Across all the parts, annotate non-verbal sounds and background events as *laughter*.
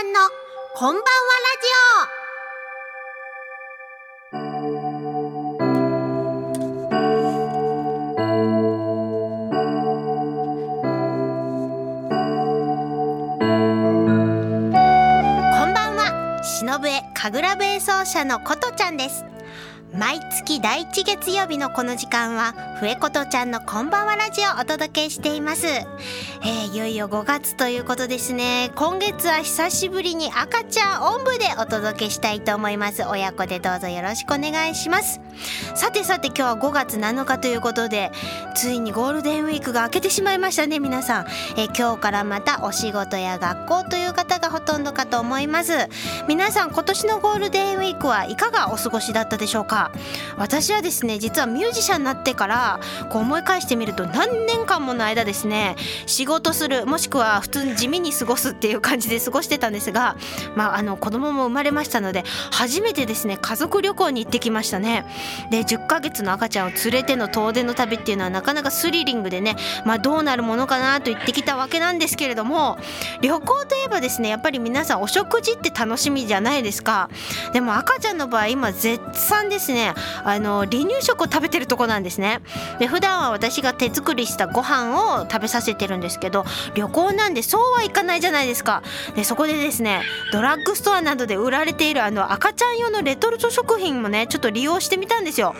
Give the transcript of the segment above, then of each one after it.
ゃんのこんばんはラジオ。こんばんは。忍笛神楽笛奏者のことちゃんです。毎月第一月曜日のこの時間は笛ことちゃんのこんばんはラジオをお届けしています、えーいよいよ5月ということですね。今月は久しぶりに赤ちゃんおんぶでお届けしたいと思います。親子でどうぞよろしくお願いします。さてさて今日は5月7日ということでついにゴールデンウィークが明けてしまいましたね皆さん、えー今日からまたお仕事や学校という方がほとんどかと思います。皆さん今年のゴールデンウィークはいかがお過ごしだったでしょうか？私はですね実はミュージシャンになってからこう思い返してみると何年間もの間ですね仕事するもしくは普通に地味に過ごすっていう感じで過ごしてたんですがまああの子供も生まれましたので初めてですね家族旅行に行ってきましたね。で10ヶ月の赤ちゃんを連れての遠出の旅っていうのはなかなかスリリングでねまあどうなるものかなと言ってきたわけなんですけれども旅行といえばですねやっぱり皆さんお食事って楽しみじゃないですか。でも赤ちゃんの場合今絶賛ですねねあの離乳食を食べてるとこなんですね。で普段は私が手作りしたご飯を食べさせてるんですけど旅行なんでそうはいかないじゃないですか。でそこでですねドラッグストアなどで売られているあの赤ちゃん用のレトルト食品もねちょっと利用してみたんですよ。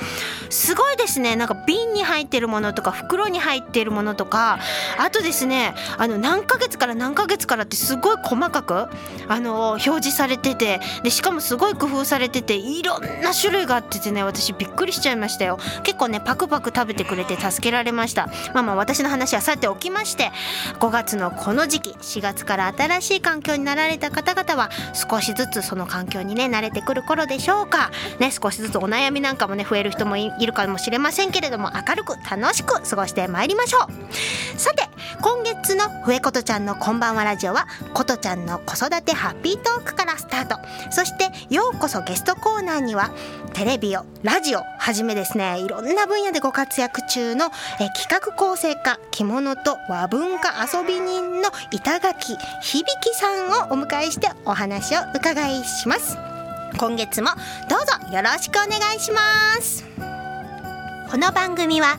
すごいですね。なんか瓶に入ってるものとか袋に入っているものとかあとですねあの何ヶ月から何ヶ月からってすごい細かくあの表示されててでしかもすごい工夫されてていろんな種類があっててね私びっくりしちゃいましたよ。結構ねパクパク食べてくれて助けられました。まあまあ私の話はさておきまして5月のこの時期4月から新しい環境になられた方々は少しずつその環境にね慣れてくる頃でしょうか。ね少しずつお悩みなんかもね増える人もいいるかもしれませんけれども明るく楽しく過ごしてまいりましょう。さて今月の「笛ことちゃんのこんばんはラジオは」ことちゃんの子育てハッピートークからスタート。そしてようこそゲストコーナーにはテレビをラジオはじめですねいろんな分野でご活躍中のえ企画構成家着物と和文化遊び人の板垣響さんをお迎えしてお話を伺いします。今月もどうぞよろしくお願いします。この番組は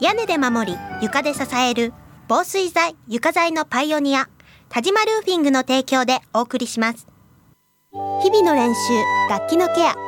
屋根で守り床で支える防水材床材のパイオニア田島ルーフィングの提供でお送りします。日々の練習楽器のケア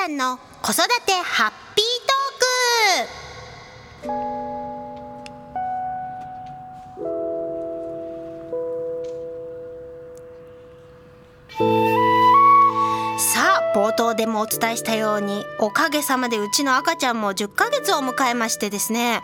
ちゃんの子育てハッピーでもお伝えしたようにおかげさまでうちの赤ちゃんも10ヶ月を迎えましてですね。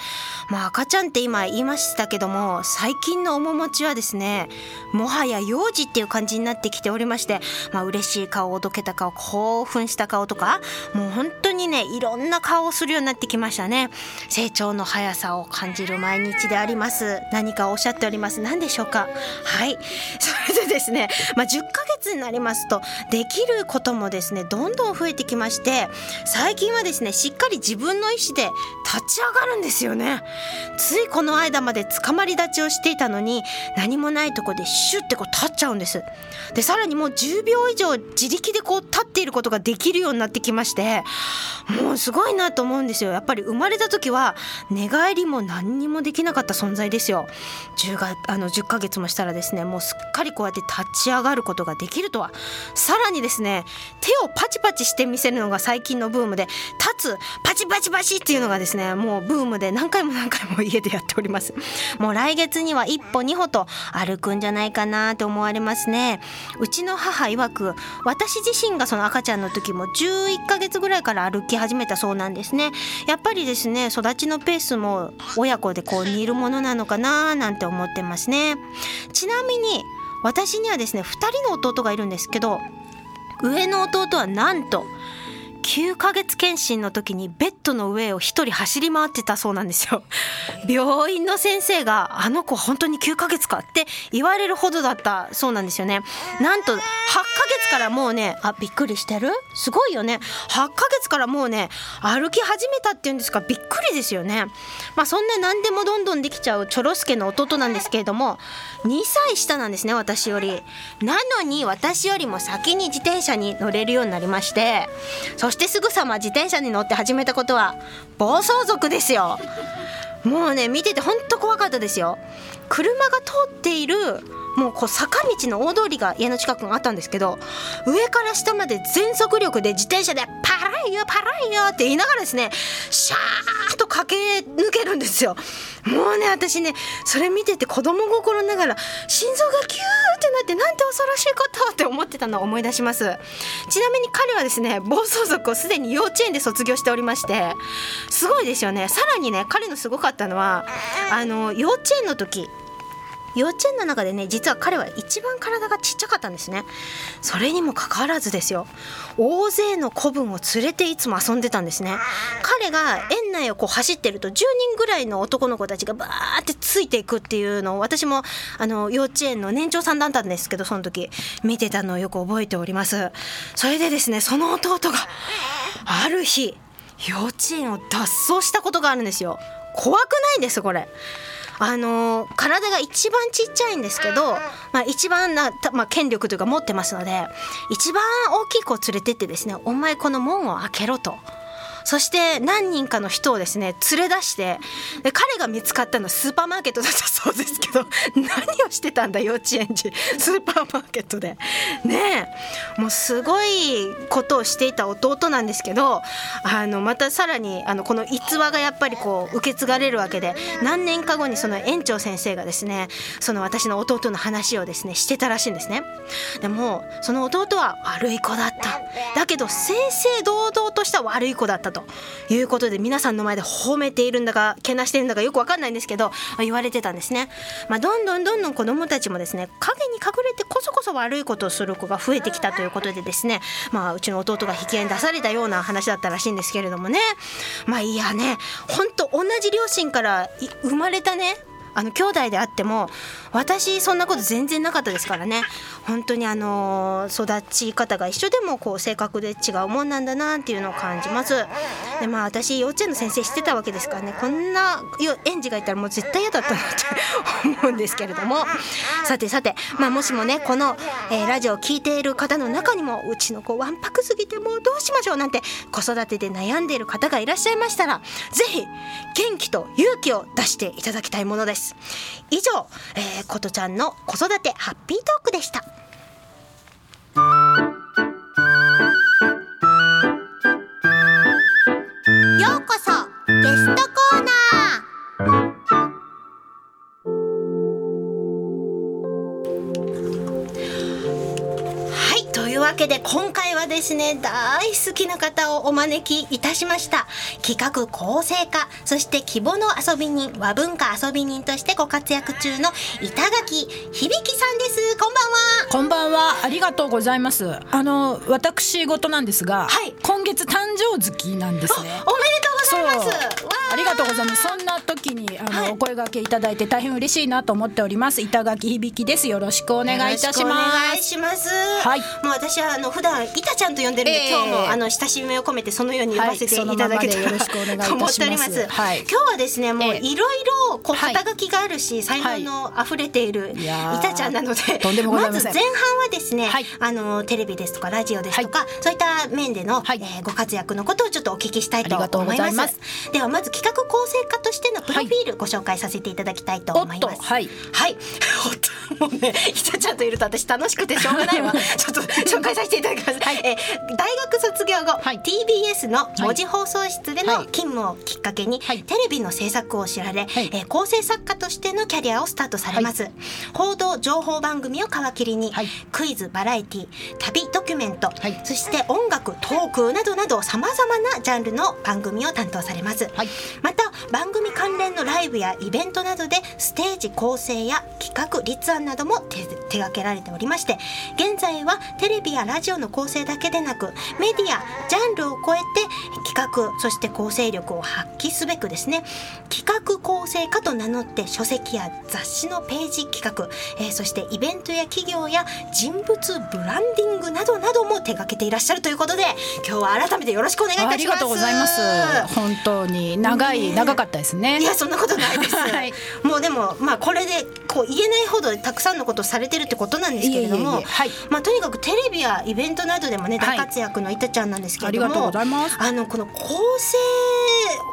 まあ赤ちゃんって今言いましたけども最近の面持ちはですねもはや幼児っていう感じになってきておりましてまあ嬉しい顔おどけた顔興奮した顔とかもう本当にねいろんな顔をするようになってきましたね。成長の速さを感じる毎日であります。何かおっしゃっております。何でしょうか？はい。それでですねまあ10ヶ月になりますとできることもですねどんどん増えてきまして最近はですねしっかり自分の意思で立ち上がるんですよね。ついこの間まで捕まり立ちをしていたのに何もないとこでシュッてこう立っちゃうんです。でさらにもう10秒以上自力でこう立っていることができるようになってきましてもうすごいなと思うんですよ。やっぱり生まれた時は寝返りも何にもできなかった存在ですよ。10, があの10ヶ月もしたらですねもうすっかりこうやって立ち上がることができるとは。さらにですね手をパチパチチして見せるのが最近のブームで立つパチパチパチっていうのがですねもうブームで何回も何回も家でやっております。*laughs* もう来月には一歩二歩と歩くんじゃないかなと思われますね。うちの母曰く私自身がその赤ちゃんの時も11ヶ月ぐらいから歩き始めたそうなんですね。やっぱりですね育ちのペースも親子でこう似るものなのかななんて思ってますね。ちなみに私にはですね2人の弟がいるんですけど上の弟はなんと9ヶ月検診の時にベッドの上を一人走り回ってたそうなんですよ。*laughs* 病院の先生があの子本当に9ヶ月かって言われるほどだったそうなんですよね。なんと8ヶ月からもうね、あ、びっくりしてる？すごいよね。8ヶ月からもうね、歩き始めたっていうんですか、びっくりですよね。まあそんな何でもどんどんできちゃうチョロスケの弟なんですけれども、2歳下なんですね、私より。なのに私よりも先に自転車に乗れるようになりまして、そしてすぐさま自転車に乗って始めたことは暴走族ですよ。もうね見ててほんと怖かったですよ。車が通っているもうこう坂道の大通りが家の近くにあったんですけど上から下まで全速力で自転車でパライよパライよって言いながらですねシャーッと駆け抜けるんですよ。もうね私ねそれ見てて子供心ながら心臓がキューってなってなんて恐ろしいことって思ってたのを思い出します。ちなみに彼はですね暴走族をすでに幼稚園で卒業しておりましてすごいですよね。さらにね彼のすごかったのはあの幼稚園の時幼稚園の中でね実は彼は一番体がちっちゃかったんですね。それにもかかわらずですよ。大勢の子分を連れていつも遊んでたんですね。彼が園内をこう走ってると10人ぐらいの男の子たちがバーってついていくっていうのを私もあの幼稚園の年長さんだったんですけどその時見てたのをよく覚えております。それでですねその弟がある日幼稚園を脱走したことがあるんですよ。怖くないんですこれ。あの体が一番ちっちゃいんですけど、まあ、一番な、まあ、権力というか持ってますので一番大きい子を連れてってですね「お前この門を開けろ」と。そして何人かの人をですね連れ出してで彼が見つかったのはスーパーマーケットだったそうですけど *laughs* 何をしてたんだ幼稚園児。スーパーマーケットで。ねえ。もうすごいことをしていた弟なんですけどあのまたさらにあのこの逸話がやっぱりこう受け継がれるわけで何年か後にその園長先生がですねその私の弟の話をですねしてたらしいんですね。でもその弟は悪い子だった。だけど正々堂々とした悪い子だったということで皆さんの前で褒めているんだかけなしてるんだかよくわかんないんですけど、言われてたんですね、まあ、どんどんどんどん子どもたちもですね影に隠れてこそこそ悪いことをする子が増えてきたということでですね、まあ、うちの弟が引き合いに出されたような話だったらしいんですけれどもね。まあいやねほんと同じ両親から生まれたねあの兄弟であっても私そんなこと全然なかったですからね。本当にあの育ち方が一緒でもこう性格で違うもんなんだなっていうのを感じます。でまあ私幼稚園の先生してたわけですからね。こんな園児がいたらもう絶対嫌だったなって思うんですけれども。さてさて、まあ、もしもねこの、えー、ラジオを聴いている方の中にもうちの子わんぱくすぎてもうどうしましょうなんて子育てで悩んでいる方がいらっしゃいましたら是非元気と勇気を出していただきたいものです。以上、えー、ことちゃんの子育てハッピートークでした。ようこそゲストコーナー。わけで今回はですね大好きな方をお招きいたしました。企画構成家そして希望の遊び人和文化遊び人としてご活躍中の板垣響さんです。こんばんは。こんばんは。ありがとうございます。あの私事なんですが、はい、今月誕生月なんですね。おめでとうございます。ありがとうございます。そんな時にあの、はい、お声掛けいただいて大変嬉しいなと思っております。板垣響です。よろしくお願いいたします。お願い。しますはい。もう私私はあの普段いたちゃんと呼んでるんで、えー、今日もあの親しみを込めてそのように呼ばせていただけたら、はい、と思っております。はい、今日はですねもういろいろこう肩書きがあるし、才能の溢れているい。たちゃんなので、まず前半はですね、あのテレビですとかラジオですとか、そういった面での、えー、ご活躍のことをちょっとお聞きしたいと思います。ではまず企画構成家としてのプロフィールごご紹介させていただきたいと思います。はい。はい。*laughs* もうね、ひたちゃんといると私楽しくてしょうがないわ。ちょっと紹介させていただきます。はい、えー、大学卒業後、はい、TBS の文字放送室での勤務をきっかけに、はい、テレビの制作を知られ、はい、えー、構成作家としてのキャリアをスタートされます。はい、報道情報番組を皮切りに、はい、クイズバラエティ旅ドキュメント、はい、そして音楽トークなどなどさまざまなジャンルの番組を担当されます。はい、また番組関連のライブやイベントなどでステージ構成や企画立案なども手手掛けられておりまして現在はテレビやラジオの構成だけでなくメディアジャンルを超えて企画そして構成力を発揮すべくですね企画構成家と名乗って書籍や雑誌のページ企画、えー、そしてイベントや企業や人物ブランディングなどなども手掛けていらっしゃるということで今日は改めてよろしくお願いいたします。ありがとうございます本当に長い、ね、長かったですね。いやそんなことないです、*laughs* はい、もうでもまあこれでこう言えないほどたくさんのことをされてるってことなんですけれどもまあとにかくテレビやイベントなどでもね大活躍のいたちゃんなんですけれども、はい、あのこの構成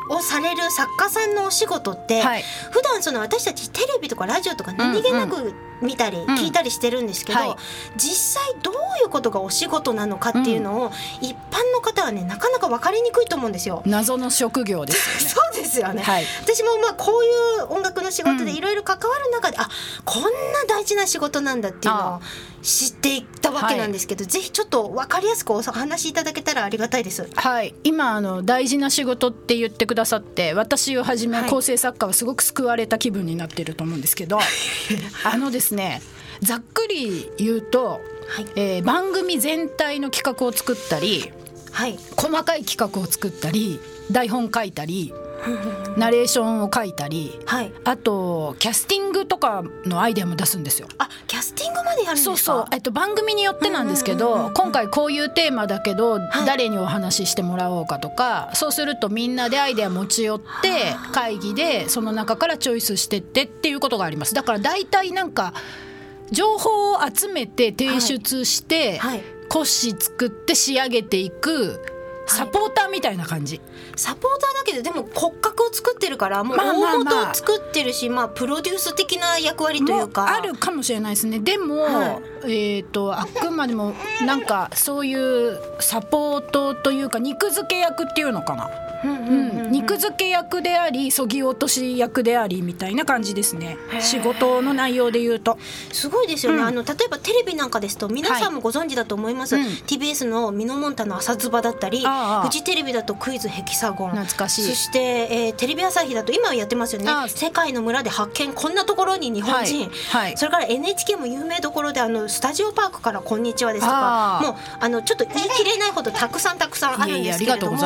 をされる作家さんのお仕事って、はい、普段その私たちテレビとかラジオとか何気なく見たり聞いたりしてるんですけど、うんはい、実際どういうことがお仕事なのかっていうのを、一般の方はねなかなか分かりにくいと思うんですよ。謎の職業ですよね。*laughs* そうですよね。はい、私もまあこういう音楽の仕事でいろいろ関わる中で、うん、あこんな大事な仕事なんだっていうのを知っていったわけなんですけど、はい、ぜひちょっと分かりやすくお話しいただけたらありがたいです。はい。今あの大事な仕事って言ってくださって私をはじめ構成作家はすごく救われた気分になってると思うんですけど、はい、あのですねざっくり言うと、はい、えー、番組全体の企画を作ったり、はい、細かい企画を作ったり台本書いたり *laughs* ナレーションを書いたり、はい、あとキャスティングとかのアイデアも出すんですよ。あキャスティングまでやるんですか？そうそう、えっと、番組によってなんですけど、今回こういうテーマだけど、誰にお話ししてもらおうかとかそうするとみんなでアイデア持ち寄って会議でその中からチョイスしてってっていうことがあります。だから大体なんか情報を集めて提出して、はい。はい、骨子作って仕上げていくサポーターみたいな感じ、はい、サポーターだけどでも骨格を作ってるからもう大元を作ってるし、まあ、まあ、プロデュース的な役割というか。あるかもしれないですね。でも、はい、えっ、ー、とあくまでもなんかそういうサポートというか肉付け役っていうのかな肉付け役でありそぎ落とし役でありみたいな感じですね。仕事の内容で言うと。すごいですよね、うん、あの例えばテレビなんかですと皆さんもご存知だと思います、はい。TBS の「ミノモンタの朝ズバ」だったりフジテレビだと「クイズヘキサゴン」懐かしい。そして、えー、テレビ朝日だと今やってますよね「世界の村で発見こんなところに日本人」はい。はい、それから NHK も有名どころであのスタジオパークから「こんにちは」ですとかもうあのちょっと言い切れないほどたくさんたくさんあるんですけれども。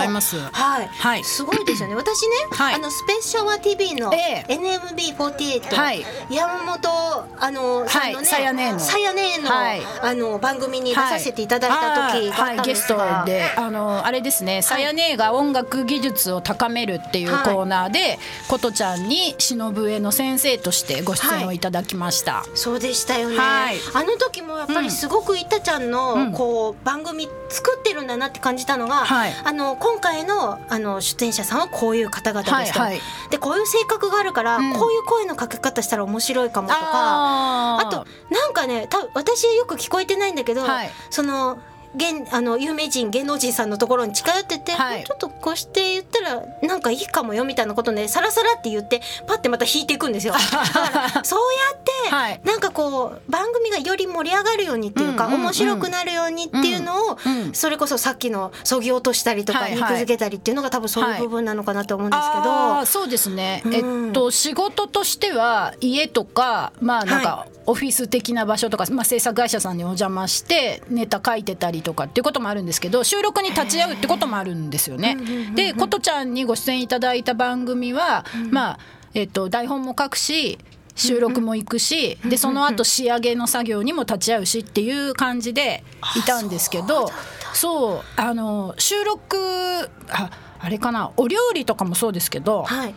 はい、はい、すごいですよね。*laughs* 私ね、はい、あのスペシャワー TV の NMB48、はい、山本あのさんのね、さやねの。さやねの、はい、あの番組に出させていただいた時があったんですが、はい、ゲストであのあれですね。さやねが音楽技術を高めるっていうコーナーで、琴ちゃんに忍笛の先生としてご出演をいただきました、そうでしたよね、あの時もやっぱりすごくいたちゃんの、こう番組作ってるんだなって感じたのが、あの今回のあの出演者さんはこういう方々ですと、はいはい、でこういう性格があるから、うん、こういう声のかけ方したら面白いかもとか。あとなんかねた私よく聞こえてないんだけど、はい、その芸あの有名人芸能人さんのところに近寄ってて、はい、ちょっとこうして言ったらなんかいいかもよみたいなことでさらさらって言ってパッてまた引いていくんですよ。*laughs* だからそうやって、はい、なんかこう番組がより盛り上がるようにっていうか、面白くなるようにっていうのを、それこそさっきのそぎ落としたりとか、肉付けたりっていうのが多分そういう部分なのかなと思うんですけど、はい、そうですね、うん、えっと仕事としては家とかまあなんか、オフィス的な場所とか、まあ、制作会社さんにお邪魔してネタ書いてたりとかっていうこともあるんですけど収録に立ち会うってこともあるんですよね。で琴ちゃんにご出演いただいた番組は、まあえっと、台本も書くし収録も行くし、でその後仕上げの作業にも立ち会うしっていう感じでいたんですけどそうあの収録ああれかなお料理とかもそうですけど、はい、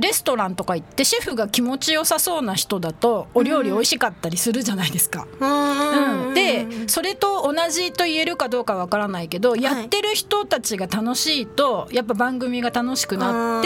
レストランとか行ってシェフが気持ちよさそうな人だとお料理美味しかったりするじゃないですか。うん、でそれと同じと言えるかどうかわからないけど、やってる人たちが楽しいとやっぱ番組が楽しくなっ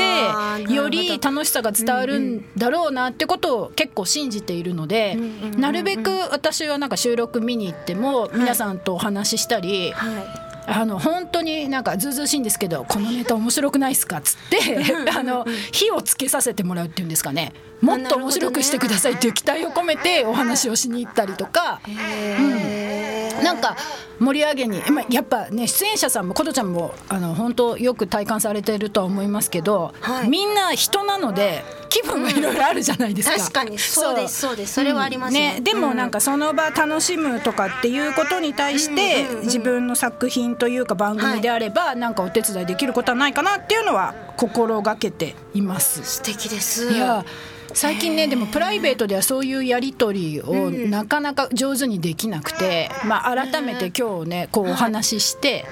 てより楽しさが伝わるんだろうなってことを結構信じているので、なるべく私はなんか収録見に行っても皆さんとお話ししたり。はいあの本当になんかずうずうしいんですけどこのネタ面白くないっすかっつってあの火をつけさせてもらうっていうんですかね。もっと面白くしてくださいっていう期待を込めてお話をしに行ったりとか、うん、なんか盛り上げに、まあ、やっぱね出演者さんも琴ちゃんもあの本当よく体感されてるとは思いますけど、はい、みんな人なので気分がいろいろあるじゃないですか、うん、確かに。そうです。そう。です。それはありますね。うん、ね。でもなんかその場楽しむとかっていうことに対して自分の作品というか番組であればなんかお手伝いできることはないかなっていうのは心がけています。素敵です。いや最近ねでもプライベートではそういうやり取りをなかなか上手にできなくて、まあ、改めて今日ねこうお話しして、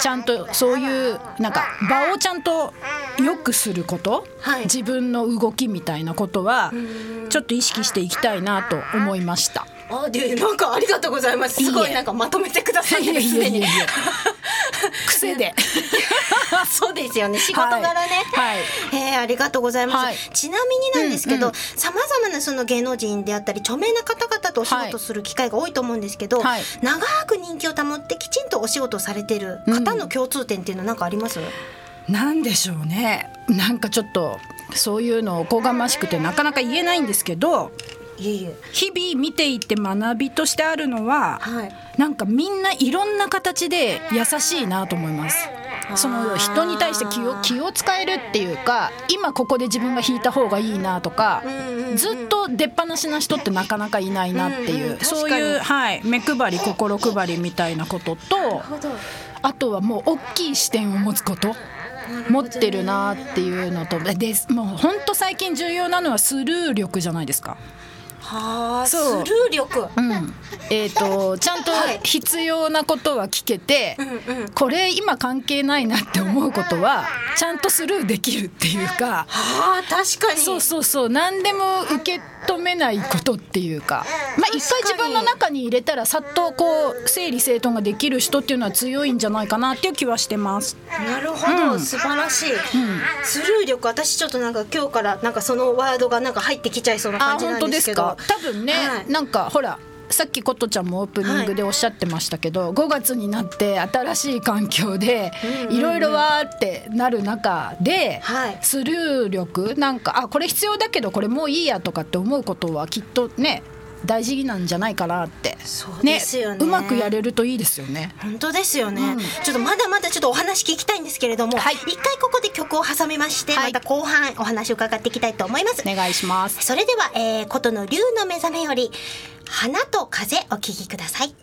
ちゃんとそういうなんか場をちゃんと良くすること、自分の動きみたいなことはちょっと意識していきたいなと思いました。あでなんかありがとうございます。すごいなんかまとめてくださってですね癖で。*laughs* そうですよね。仕事柄ね、はい、えー、ありがとうございます、はい、ちなみになんですけどさまざまなその芸能人であったり著名な方々とお仕事する機会が多いと思うんですけど、はい、長く人気を保ってきちんとお仕事されてる方の共通点っていうのは何かあります、うん、なんでしょうね。なんかちょっとそういうのおこがましくてなかなか言えないんですけど日々見ていて学びとしてあるのは、はい、なんかみんないろんな形で優しいなと思います。その人に対して気を気を使えるっていうか今ここで自分が引いた方がいいなとか、ずっと出っ放しな人ってなかなかいないなっていう、そういう、はい、目配り心配りみたいなこととあとはもう大きい視点を持つこと。持ってるなっていうのとでもう本当最近重要なのはスルー力じゃないですか。はあスルー力、うん、えっ、ー、とちゃんと必要なことは聞けて、はい、これ今関係ないなって思うことはちゃんとスルーできるっていうか。はあ確かに。そうそうそう。何でも受け止めないことっていうか。まあ一回自分の中に入れたらさっとこう整理整頓ができる人っていうのは強いんじゃないかなっていう気はしてます。なるほど、うん、素晴らしい、うん、スルー力私ちょっとなんか今日からなんかそのワードがなんか入ってきちゃいそうな感じなんですけど多分ね、はい、なんかほらさっき琴ちゃんもオープニングでおっしゃってましたけど、はい、5月になって新しい環境でいろいろわーってなる中で、はい、スルー力なんかあこれ必要だけどこれもういいやとかって思うことはきっとね大事なんじゃないかなって。そうですよね、ね、うまくやれるといいですよね。本当ですよね、うん、ちょっとまだまだちょっとお話聞きたいんですけれども、はい、一回ここで曲を挟みまして、はい、また後半お話を伺っていきたいと思います。お願いします。それでは、えー、琴の竜の目覚めより花と風お聞きください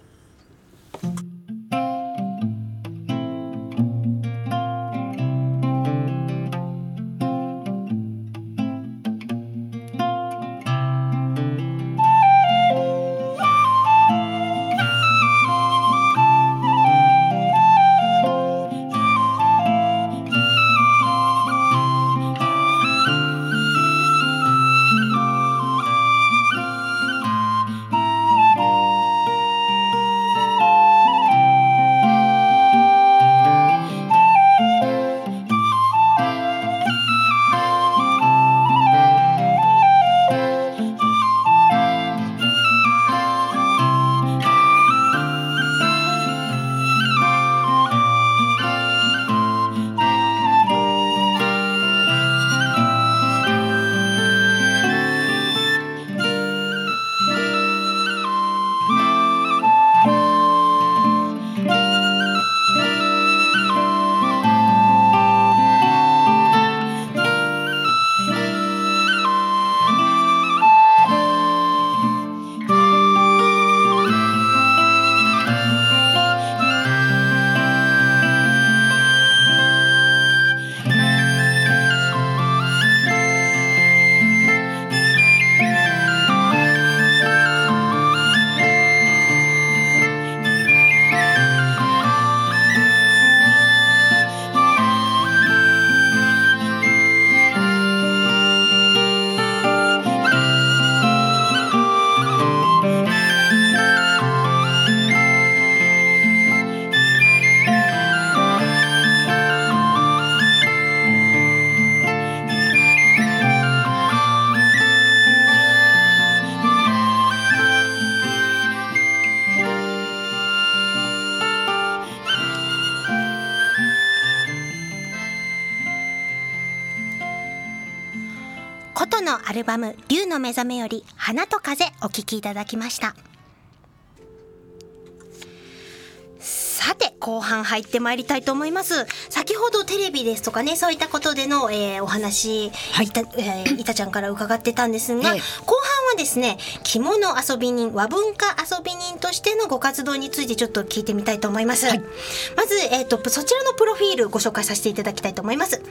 アルバム「竜の目覚め」より「花と風」お聴きいただきました。さて後半入ってまいりたいと思います。先ほどテレビですとかねそういったことでの、えー、お話、はい、いた、えー、いたちゃんから伺ってたんですが、ええ、後ですね着物遊び人和文化遊び人としてのご活動についてちょっと聞いてみたいと思います、はい、まず、えーと、とそちらのプロフィールご紹介させていただきたいと思います、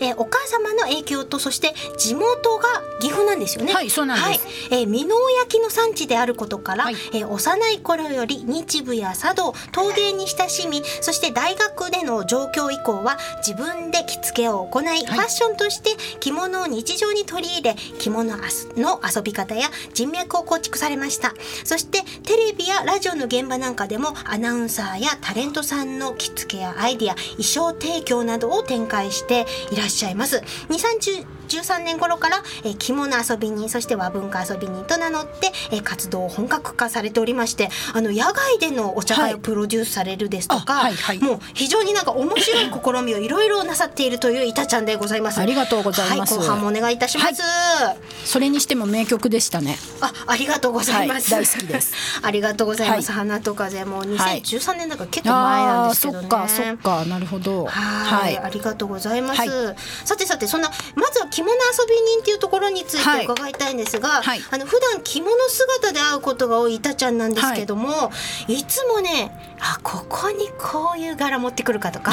えー、お母様の影響とそして地元が岐阜なんですよね。はいそうなんです、はい、えー、美濃焼の産地であることから、はい、えー、幼い頃より日舞や茶道陶芸に親しみそして大学での上京以降は自分で着付けを行い、ファッションとして着物を日常に取り入れ着物の遊び方や人脈を構築されました。そしてテレビやラジオの現場なんかでもアナウンサーやタレントさんの着付けやアイディア衣装提供などを展開していらっしゃいます。2 2013年頃から、え着物遊び人そして和文化遊び人と名乗って、え活動を本格化されておりましてあの野外でのお茶会をプロデュースされるですとか、はいはいはい、もう非常になんか面白い試みをいろいろなさっているといういたちゃんでございます。ありがとうございます、はい、後半もお願いいたします、はい、それにしても名曲でしたね。あありがとうございます、大好きです。ありがとうございます、花と風も2013年だから結構前なんですけどね、そっかそっか。なるほど。はいありがとうございます、さてさてそんなまずは着物遊び人っていうところについて伺いたいんですが、はい、あの普段着物姿で会うことが多いいたちゃんなんですけども、い。つもねあここにこういう柄持ってくるかとか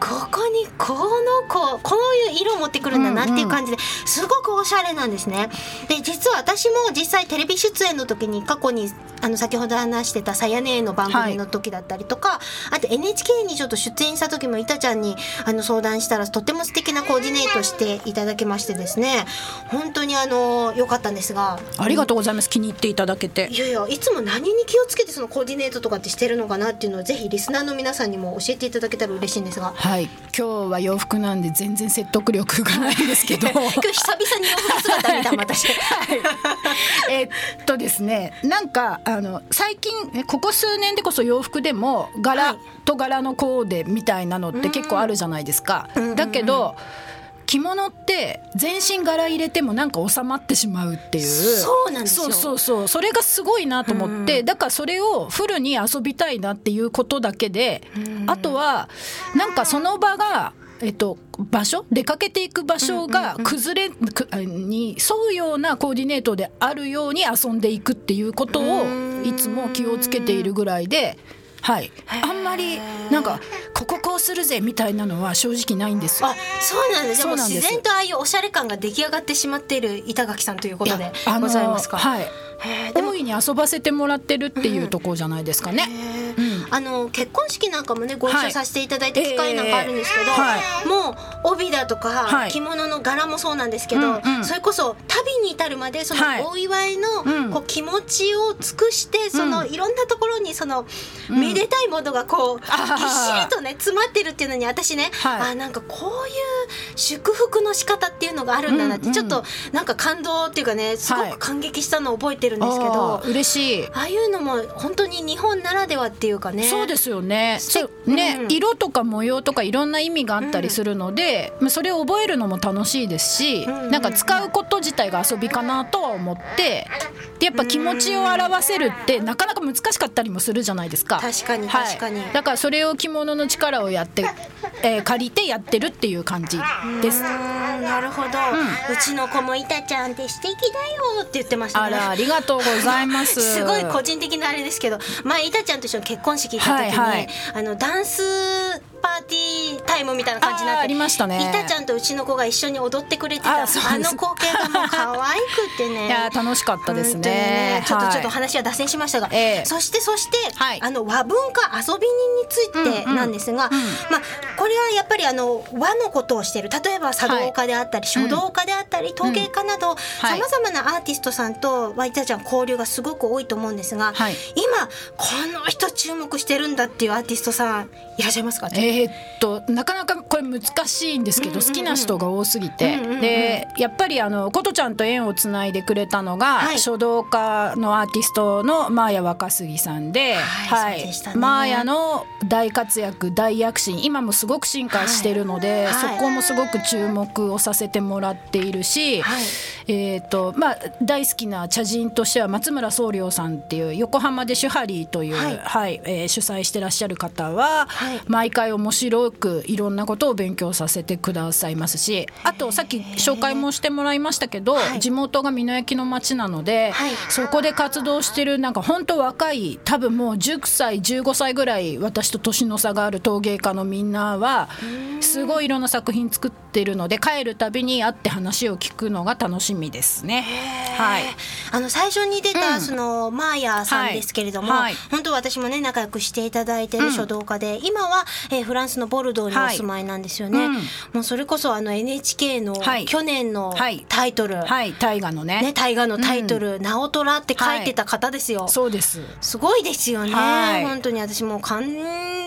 ここにこのこうこういう色を持ってくるんだなっていう感じですごくおしゃれなんですね。で実は私も実際テレビ出演の時に過去にあの先ほど話してた「さやねの番組の時だったりとか、はい、あと NHK にちょっと出演した時もいたちゃんにあの相談したらとても素敵なコーディネートしていただきましてですね本当にあの良かったんですがありがとうございます。気に入っていただけて。いやいやいつも何に気をつけてそのコーディネートとかってしてるのかなっていうのをぜひリスナーの皆さんにも教えていただけたら嬉しいんですが。はい。今日は洋服なんで全然説得力がないんですけど。*laughs* 今日久々に洋服姿見た私、はい、えっとですねなんかあの最近ここ数年でこそ洋服でも柄と柄のコーデみたいなのって結構あるじゃないですか。だけど、着物って全身柄入れてもなんか収まってしまうっていう。そうなんですよ。そうそうそう。それがすごいなと思って、だからそれをフルに遊びたいなっていうことだけで、あとはなんかその場がえっと、場所？出かけていく場所が崩れに沿うようなコーディネートであるように遊んでいくっていうことをいつも気をつけているぐらいで。はい、あんまりなんかこここうするぜみたいなのは正直ないんですあそうなんです。も自然とああいうおしゃれ感が出来上がってしまっている板垣さんということでございますか？はい。大いに遊ばせてもらってるっていうところじゃないですかね。うん、あの結婚式なんかもねご一緒させていただいた機会なんかあるんですけど、もう帯だとか、はい、着物の柄もそうなんですけど、それこそ旅に至るまでそのお祝いのこう気持ちを尽くして、そのいろんなところにそのめでたいものがこうぎっしりとね詰まってるっていうのに私ね、はい、あなんかこういう祝福の仕方っていうのがあるんだなって、ちょっとなんか感動っていうかねすごく感激したのを覚えてるんですけど、嬉しい。ああいうのも本当に日本ならではっていうかねそうですよね。ね、うん、色とか模様とかいろんな意味があったりするので、うん、それを覚えるのも楽しいですし、うん、なんか使うこと自体が遊びかなとは思ってでやっぱ気持ちを表せるってなかなか難しかったりもするじゃないですか。確かに確かに、はい、だからそれを着物の力をやって、えー、借りてやってるっていう感じです。なるほど、うちの子もいたちゃんって素敵だよって言ってましたね。あらありがとうございます。*laughs* すごい個人的なあれですけど前いたちゃんと一緒に結婚式行った時に、はいはい、あのダンスパーティータイムみたいな感じになってありましたね。いたちゃんとうちの子が一緒に踊ってくれてたあの光景がもう可愛くてね。*laughs* いや楽しかったですね、ね、ちょっとちょっと話は脱線しましたが、えー、そしてそして、はい、あの和文化遊び人についてなんですが、うん。うん、まあこれはやっぱりあの和のことをしている。例えば茶道家であったり、はい、書道家であったり、陶芸家などさまざまなアーティストさんといたちゃん交流がすごく多いと思うんですが、はい、今この人注目してるんだっていうアーティストさんいらっしゃいますかねえー、っとなかなかこれ難しいんですけど、好きな人が多すぎて、でやっぱりあの琴ちゃんと縁をつないでくれたのが、はい、書道家のアーティストのマーヤ若杉さんで、はい、はい。ね、マーヤの大活躍大躍進今もすごく進化してるので、そこもすごく注目をさせてもらっているし、えーとまあ、大好きな茶人としては松村宗良さんっていう横浜でシュハリーという、はい。はいえー、主催してらっしゃる方は、はい、毎回面白くいろんなことを勉強させてくださいますしあとさっき紹介もしてもらいましたけど、はい、地元が美濃焼の町なので、はい、そこで活動してるなんか本当若い多分もう10歳15歳ぐらい私と年の差がある陶芸家のみんなはすごいいろんな作品作ってるので帰るたびに会って話を聞くのが楽しみですね。はい、あの最初に出た、そのマーヤさんですけれども、はい、本当私もね仲良くしていただいてる書道家で、うん、今は、えー、フランスのボルドーにお住まいなんですよね。はいうん、もうそれこそあの NHK の去年のタイトル、はい、大河のね。ね大河のタイトル「直虎」って書いてた方ですよ。そうです。すごいですよね。本当に私も感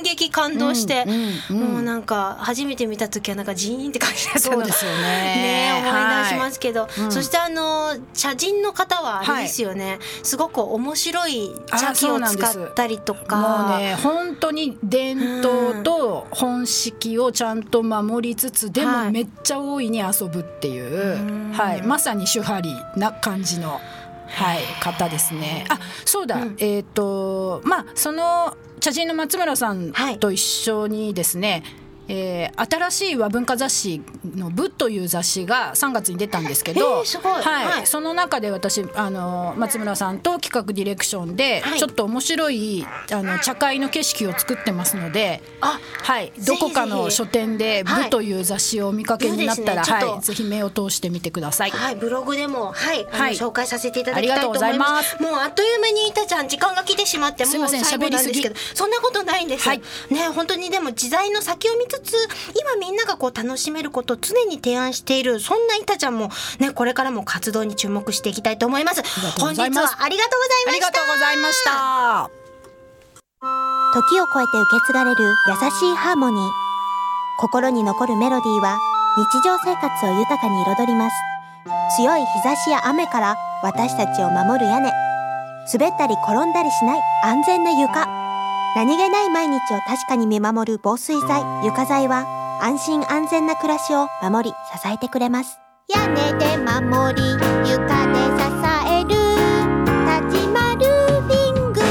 激感動して、もうなんか初めて見た時はなんかジーンって感じだったの。そうですよね。ね思い出しますけど、そしてあの茶人の方はあれですよね。すごく面白い茶器を使ったりとか。もうね本当に伝統と本式をちゃんと守りつつ、でもめっちゃ大いに遊ぶっていう、はい、まさに手張りな感じの。はい、方ですね。あ、そうだ、うん、えっ、ー、と、まあ、その茶人の松村さんと一緒にですね。はいえー、新しい和文化雑誌の「部」という雑誌が3月に出たんですけど、はい、はい、その中で私あの松村さんと企画ディレクションで、ちょっと面白いあの茶会の景色を作ってますので、はい、どこかの書店で「部」という雑誌をお見かけになったら、はい、ぜひ目を通してみてください。はい、ブログでも、はい、はい、紹介させていただきたいと思います。もうあっという間にいたちゃん時間が来てしまってもう最後なんですけど、そんなことないんです。はい、ね本当にでも時代の先を見つつ今みんながこう楽しめることを常に提案しているそんないたちゃんもねこれからも活動に注目していきたいと思います。本日はありがとうございました。ありがとうございました。時を超えて受け継がれる優しいハーモニー。心に残るメロディーは日常生活を豊かに彩ります。強い日差しや雨から私たちを守る屋根。滑ったり転んだりしない安全な床何気ない毎日を確かに見守る防水剤床材は安心安全な暮らしを守り支えてくれます。屋根で守り床で支える立ちまルーフィング。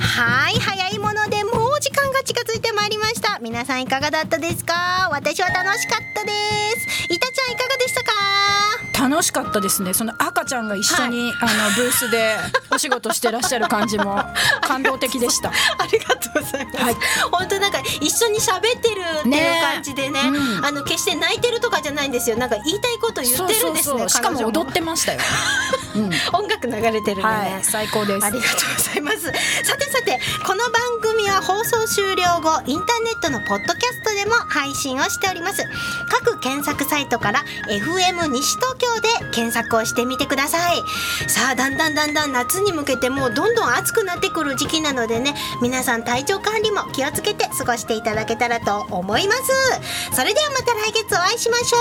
はい早いものでもう時間が近づいてまいりました。皆さんいかがだったですか？私は楽しかったです。いたちゃんいかがでしたか？楽しかったですね。その赤ちゃんが一緒に、はい、あのブースでお仕事してらっしゃる感じも *laughs* 感動的でした。ありがとうございます、はい、本当なんか一緒に喋ってるっていう感じでね、ねうん、あの決して泣いてるとかじゃないんですよ。なんか言いたいこと言ってるんですねしかも踊ってましたよ、うん、*laughs* 音楽流れてるね、はい、最高です。ありがとうございます。さてさてこの番組は放送終了後インターネットのポッドキャストでも配信をしております。各検索サイトから FM 西東京京で検索をしてみてください。さあだんだんだんだん夏に向けてもうどんどん暑くなってくる時期なのでね皆さん体調管理も気をつけて過ごしていただけたらと思います。それではまた来月お会いしましょ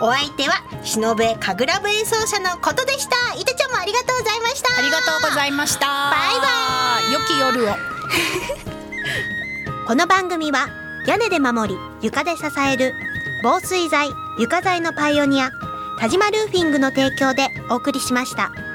う。お相手は忍べ神楽部演奏者のことでした。いてちゃんもありがとうございました。ありがとうございました。バイバイ。良き夜を。*laughs* この番組は屋根で守り床で支える防水材床材のパイオニア田島ルーフィングの提供でお送りしました。